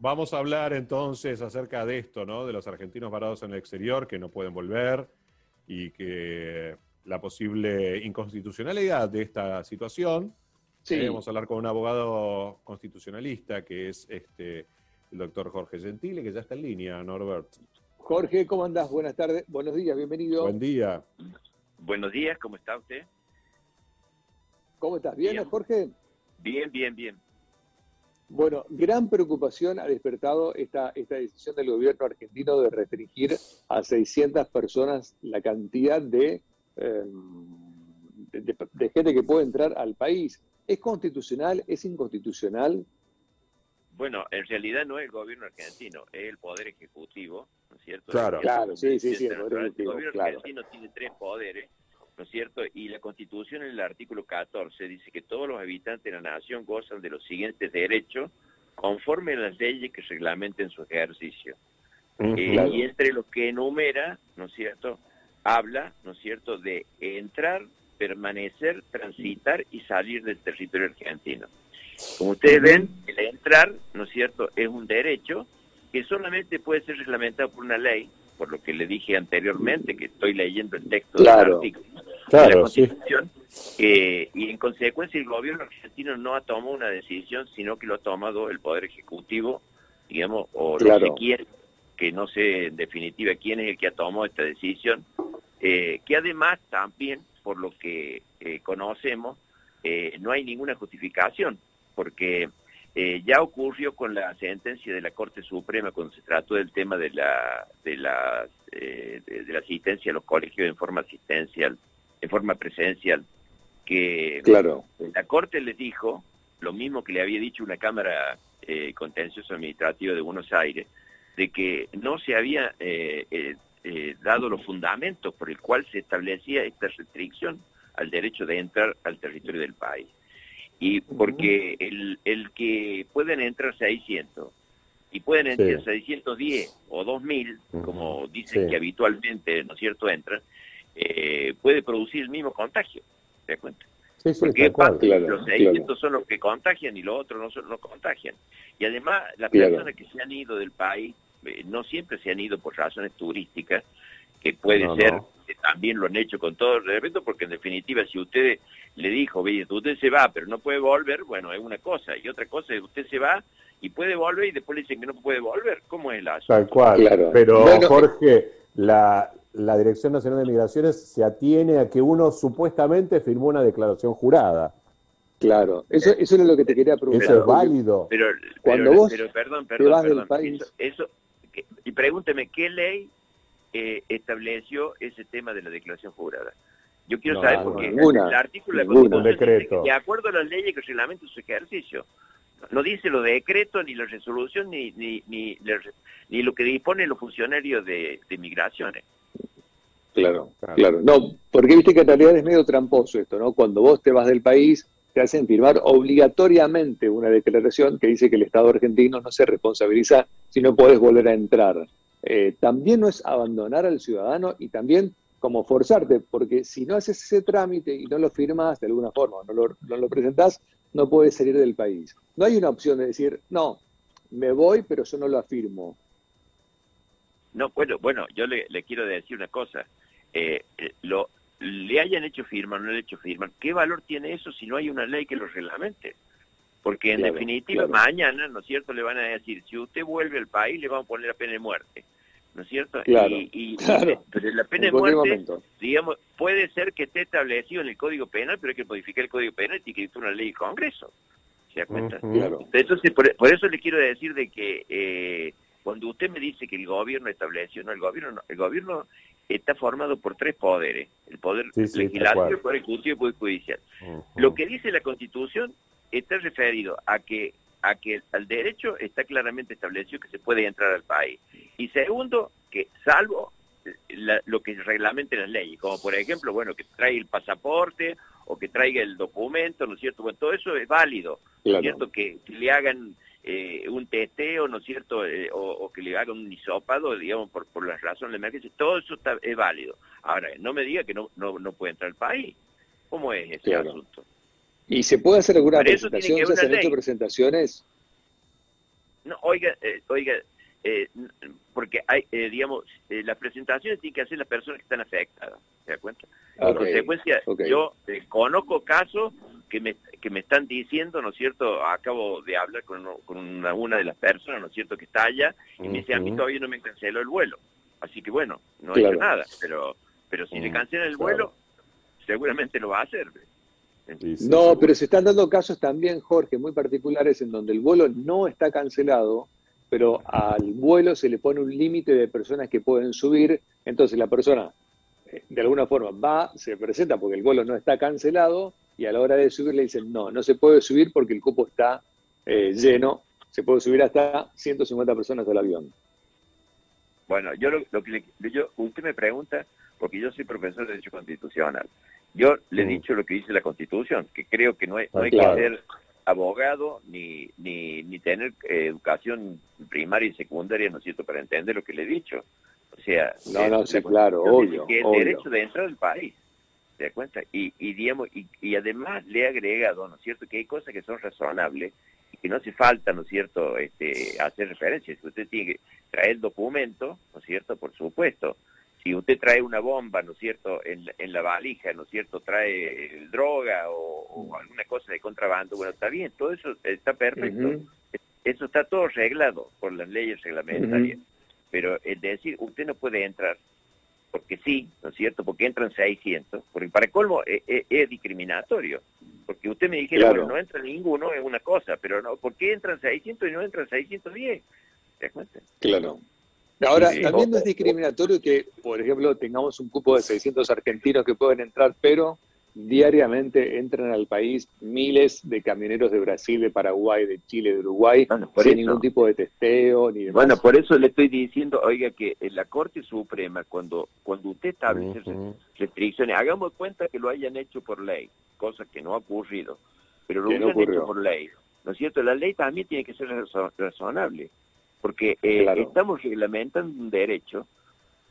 Vamos a hablar entonces acerca de esto, ¿no? De los argentinos varados en el exterior que no pueden volver y que la posible inconstitucionalidad de esta situación. Sí. Eh, vamos a hablar con un abogado constitucionalista que es este el doctor Jorge Gentile, que ya está en línea, Norbert. Jorge, ¿cómo andás? Buenas tardes, buenos días, bienvenido. Buen día. Buenos días, ¿cómo está usted? ¿Cómo estás? ¿Bien, Bien. Jorge? Bien, bien, bien. Bueno, gran preocupación ha despertado esta, esta decisión del gobierno argentino de restringir a 600 personas la cantidad de, eh, de, de- de gente que puede entrar al país. ¿Es constitucional? ¿Es inconstitucional? Bueno, en realidad no es el gobierno argentino, es el poder ejecutivo, ¿no es cierto? Claro. Claro, sí, sí, sí, el El, poder ejecutivo, gobierno claro. argentino tiene tres poderes, ¿no es cierto? Y la Constitución en el artículo 14 dice que todos los habitantes de la nación gozan de los siguientes derechos conforme a las leyes que reglamenten su ejercicio. Eh, Claro. Y entre los que enumera, ¿no es cierto? Habla, ¿no es cierto?, de entrar, permanecer, transitar y salir del territorio argentino. Como ustedes ven, el entrar, ¿no es cierto?, es un derecho que solamente puede ser reglamentado por una ley, por lo que le dije anteriormente, que estoy leyendo el texto Claro. del artículo de la Claro, sí. Constitución, eh, y en consecuencia el gobierno argentino no ha tomado una decisión, sino que lo ha tomado el Poder Ejecutivo, digamos, o Claro. no sé quién, que no sé en definitiva quién es el que ha tomado esta decisión, eh, que además también, por lo que eh, conocemos, no hay ninguna justificación, porque eh, ya ocurrió con la sentencia de la Corte Suprema cuando se trató del tema de la de la, eh, de, de la asistencia a los colegios en forma asistencial, en forma presencial, que Claro. la Corte les dijo lo mismo que le había dicho una Cámara eh, Contencioso Administrativa de Buenos Aires, de que no se había eh, eh, eh, dado los fundamentos por el cual se establecía esta restricción al derecho de entrar al territorio del país. Y porque el, el que pueden entrar 600 y pueden entrar Sí. 610 o 2000, como dicen Sí. que habitualmente, ¿no es cierto?, entran, eh, puede producir el mismo contagio. ¿Te das cuenta? Sí, sí, Porque. Claro, los claro. 600 son los que contagian y los otros no, son, no contagian. Y además, las Claro. personas que se han ido del país eh, no siempre se han ido por razones turísticas, que puede No, ser no. que también lo han hecho con todo el respeto, porque en definitiva, si usted le dijo, oye, usted se va, pero no puede volver, bueno, es una cosa. Y otra cosa es usted se va y puede volver y después le dicen que no puede volver. ¿Cómo es el asunto? Tal cual. Claro. Pero, Bueno, Jorge, la, la Dirección Nacional de Migraciones se atiene a que uno supuestamente firmó una declaración jurada. Claro. Eso, eso es lo que te quería preguntar. ¿Eso es válido? Pero, Cuando pero, vos pero, perdón, te perdón, vas del perdón. país- Eso, y pregúnteme, ¿qué ley eh, estableció ese tema de la declaración jurada? Yo quiero No, saber no, porque ninguna, el artículo de la ninguna. Constitución dice Decreto. que de acuerdo a las leyes que reglamentan su ejercicio. No dice lo decreto, ni la resolución, ni, ni, ni, ni lo que disponen los funcionarios de, de migraciones. Claro, Claro. claro. No, porque viste que en realidad es medio tramposo esto, ¿no? Cuando vos te vas del país, te hacen firmar obligatoriamente una declaración que dice que el Estado argentino no se responsabiliza si no podés volver a entrar. Eh, también no es abandonar al ciudadano y también como forzarte, porque si no haces ese trámite y no lo firmas de alguna forma, no lo, no lo presentás, no puedes salir del país. No hay una opción de decir, no, me voy, pero yo no lo afirmo. No, bueno, bueno, yo le, le quiero decir una cosa. Eh, eh, lo, le hayan hecho firma o no le hecho firma, ¿qué valor tiene eso si no hay una ley que lo reglamente? Porque en Claro, definitiva, claro. mañana, ¿no es cierto?, le van a decir, si usted vuelve al país, le vamos a poner la pena de muerte. ¿No es cierto? Claro, y, y- claro. pero la pena de muerte, momento. digamos, puede ser que esté establecido en el Código Penal, pero hay que modificar el Código Penal y que una ley del Congreso. ¿Se da cuenta? Entonces, por, por eso le quiero decir de que eh, cuando usted me dice que el gobierno estableció, no, el gobierno no, el gobierno está formado por tres poderes, el poder Sí, sí, legislativo, el poder ejecutivo y el poder judicial. Lo que dice la Constitución está referido a que a que al derecho está claramente establecido que se puede entrar al país. Y segundo, que salvo la- lo que reglamenten las leyes, como por ejemplo, bueno, que traiga el pasaporte o que traiga el documento, ¿no es cierto? Bueno, todo eso es válido, ¿no es Claro. cierto? Que, que le hagan eh, un teteo, ¿no es cierto? Eh, o, o que le hagan un hisopado, digamos, por, por las razones de emergencia, todo eso está, es válido. Ahora, no me diga que no, no, no puede entrar al país. ¿Cómo es ese Claro. asunto? ¿Y se puede hacer alguna presentación? ¿Se han hecho presentaciones? No, oiga, eh, oiga, eh, porque hay, eh, digamos, las presentaciones tienen que hacer las personas que están afectadas, ¿se da cuenta? En consecuencia, yo conozco casos que me, que me están diciendo, ¿no es cierto? Acabo de hablar con, con una, una, de las personas, ¿no es cierto?, que está allá, y me dice, a mí todavía no me canceló el vuelo. Así que bueno, no he hecho nada, pero, pero si le cancelan el vuelo, seguramente lo va a hacer. no, pero se están dando casos también, Jorge, muy particulares en donde el vuelo no está cancelado, pero al vuelo se le pone un límite de personas que pueden subir, entonces la persona eh, de alguna forma va, se presenta porque el vuelo no está cancelado y a la hora de subir le dicen, no, no se puede subir porque el cupo está eh, lleno, se puede subir hasta 150 personas al avión. Bueno, yo lo, que le, yo, usted me pregunta, porque yo soy profesor de Derecho Constitucional, yo le he dicho lo que dice la Constitución, que creo que no hay, no hay que ser abogado ni, ni, ni tener eh, educación primaria y secundaria, ¿no es cierto?, para entender lo que le he dicho. O sea, no, no, sí, claro, obvio. Que el derecho de entrar al país, ¿se da cuenta? Y, y, digamos, y, y además le he agregado, ¿no es cierto?, que hay cosas que son razonables y que no hace falta, ¿no es cierto?, este, hacer referencias. Usted tiene que traer el documento, ¿no es cierto?, por supuesto, si usted trae una bomba, ¿no es cierto?, en, en la valija, ¿no es cierto?, trae droga o, alguna cosa de contrabando, bueno, está bien, todo eso está perfecto. Eso está todo arreglado por las leyes reglamentarias. Pero es decir, usted no puede entrar, porque sí, ¿no es cierto?, porque entran 600, porque para colmo es, es, discriminatorio. Porque usted me dijera, bueno, no entra ninguno, es una cosa, pero no, ¿por qué entran 600 y no entran 610? ¿Te das cuenta? Claro. Ahora, también no es discriminatorio que, por ejemplo, tengamos un cupo de 600 argentinos que pueden entrar, pero diariamente entran al país miles de camioneros de Brasil, de Paraguay, de Chile, de Uruguay, sin ningún tipo de testeo ni demás. Bueno, por eso le estoy diciendo, oiga, que en la Corte Suprema, cuando, cuando usted establece restricciones, hagamos cuenta que lo hayan hecho por ley, cosa que no ha ocurrido, pero lo hayan hecho por ley. ¿No es cierto? La ley también tiene que ser razonable porque eh, estamos reglamentando un derecho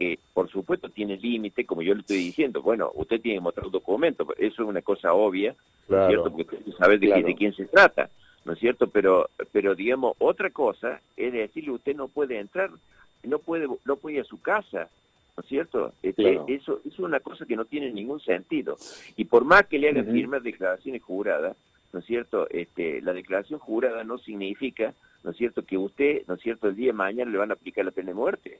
que, por supuesto, tiene límite, como yo le estoy diciendo. Bueno, usted tiene que mostrar un documento, eso es una cosa obvia, ¿no es cierto? Porque usted sabe de, quién se trata, ¿no es cierto? Pero, pero digamos, otra cosa es decirle usted no puede entrar, no puede, no puede ir a su casa, ¿no es cierto? Este, eso, es una cosa que no tiene ningún sentido. Y por más que le hagan firmas declaraciones juradas, ¿no es cierto? Este, la declaración jurada no significa ¿no es cierto?, que usted, ¿no es cierto?, el día de mañana le van a aplicar la pena de muerte.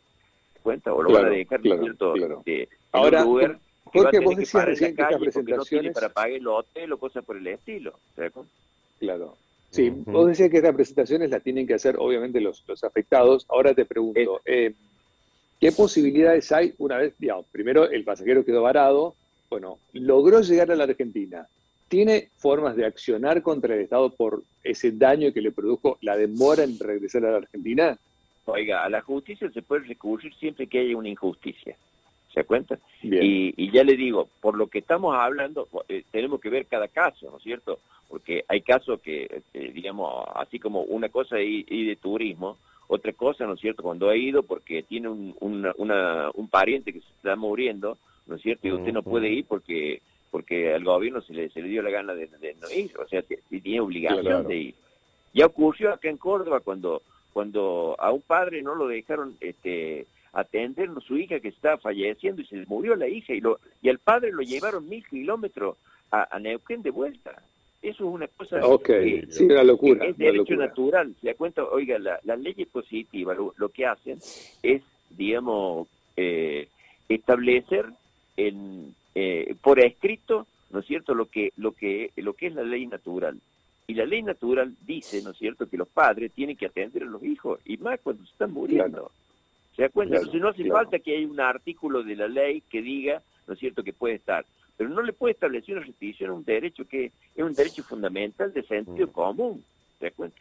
O lo van a dejar, ¿no es cierto?, este, Ahora, lugar porque vos decías recién que estas presentaciones... para pagar el hotel o cosas por el estilo. Claro. Sí, vos decías que estas presentaciones las tienen que hacer obviamente los, los afectados. Ahora te pregunto, eh, ¿qué posibilidades hay una vez, digamos, primero el pasajero quedó varado, bueno, logró llegar a la Argentina, ¿Tiene formas de accionar contra el Estado por ese daño que le produjo la demora en regresar a la Argentina? Oiga, a la justicia se puede recurrir siempre que haya una injusticia. ¿Se cuenta? Y, ya le digo, por lo que estamos hablando, eh, tenemos que ver cada caso, ¿no es cierto? Porque hay casos que, eh, digamos, así como una cosa es ir de turismo, otra cosa, ¿no es cierto? Cuando ha ido porque tiene un, un pariente que se está muriendo, ¿no es cierto? Y usted no puede ir porque porque al gobierno se le, se le dio la gana de, no ir, o sea, tiene obligación de ir. Ya ocurrió acá en Córdoba cuando, cuando a un padre no lo dejaron este, atender a su hija que estaba falleciendo y se murió la hija y, lo, y al padre lo llevaron mil kilómetros a, Neuquén de vuelta. Eso es una cosa que, sí, una locura, es derecho natural. Se da cuenta, oiga, la, las leyes positivas lo, que hacen es, digamos, eh, establecer en, eh, por escrito, ¿no es cierto?, lo que, lo, que, lo que es la ley natural. Y la ley natural dice, ¿no es cierto?, que los padres tienen que atender a los hijos, y más cuando se están muriendo. ¿Se da cuenta? Entonces no hace falta que haya un artículo de la ley que diga, ¿no es cierto?, que puede estar. Pero no le puede establecer una restricción a un derecho que es un derecho fundamental de sentido mm. común. ¿Se da cuenta?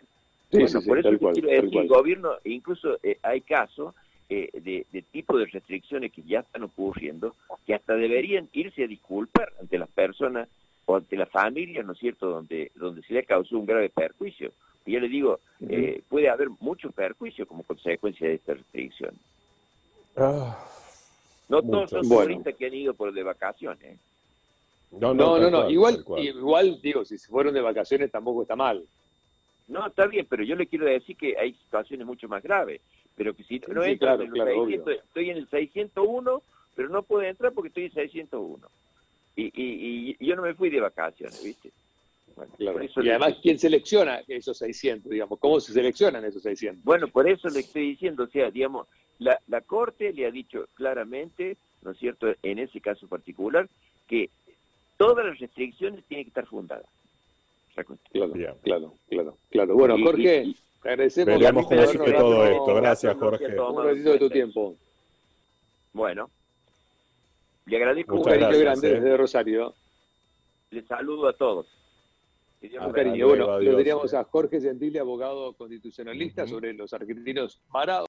bueno, por eso quiero decir, el gobierno, incluso eh, hay casos eh, de, de, tipo de restricciones que ya están ocurriendo, que hasta deberían irse a disculpar ante las personas o ante la familia, ¿no es cierto?, donde, donde se le causó un grave perjuicio. Y yo le digo, eh, puede haber mucho perjuicio como consecuencia de esta restricción. Ah, no todos son turistas que han ido por de vacaciones. No, no, no, no, Igual, igual, digo, si se fueron de vacaciones tampoco está mal. No, está bien, pero yo le quiero decir que hay situaciones mucho más graves. Pero que si no entro en el 600, estoy en el 601, pero no puedo entrar porque estoy en 601. Y, y, y yo no me fui de vacaciones, ¿viste? y además, ¿quién selecciona esos 600? Digamos? ¿Cómo se seleccionan esos 600? Bueno, por eso le estoy diciendo, o sea, digamos, la, la Corte le ha dicho claramente, ¿no es cierto?, en ese caso particular, que todas las restricciones tienen que estar fundadas. Claro, claro, claro, claro. Bueno, Jorge, te agradecemos. Veremos cómo todo esto. Gracias, Jorge. Un ratito de tu tiempo. Bueno, le agradezco un cariño grande desde Rosario. Les saludo a todos. Un cariño. Bueno, lo teníamos a Jorge Gentile, abogado constitucionalista, sobre los argentinos parados.